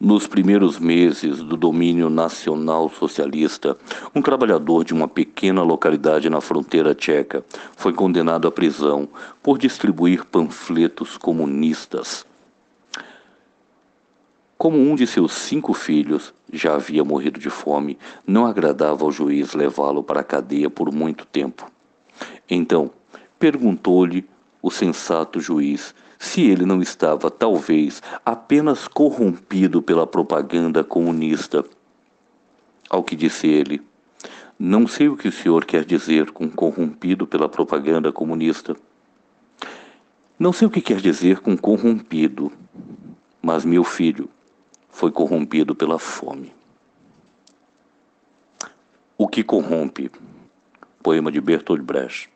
Nos primeiros meses do domínio nacional socialista, um trabalhador de uma pequena localidade na fronteira tcheca foi condenado à prisão por distribuir panfletos comunistas. Como um de seus cinco filhos já havia morrido de fome, não agradava ao juiz levá-lo para a cadeia por muito tempo. Então, perguntou-lhe o sensato juiz se ele não estava, talvez, apenas corrompido pela propaganda comunista. Ao que disse ele, não sei o que o senhor quer dizer com corrompido pela propaganda comunista. Não sei o que quer dizer com corrompido, mas meu filho foi corrompido pela fome. O que corrompe? Poema de Bertolt Brecht.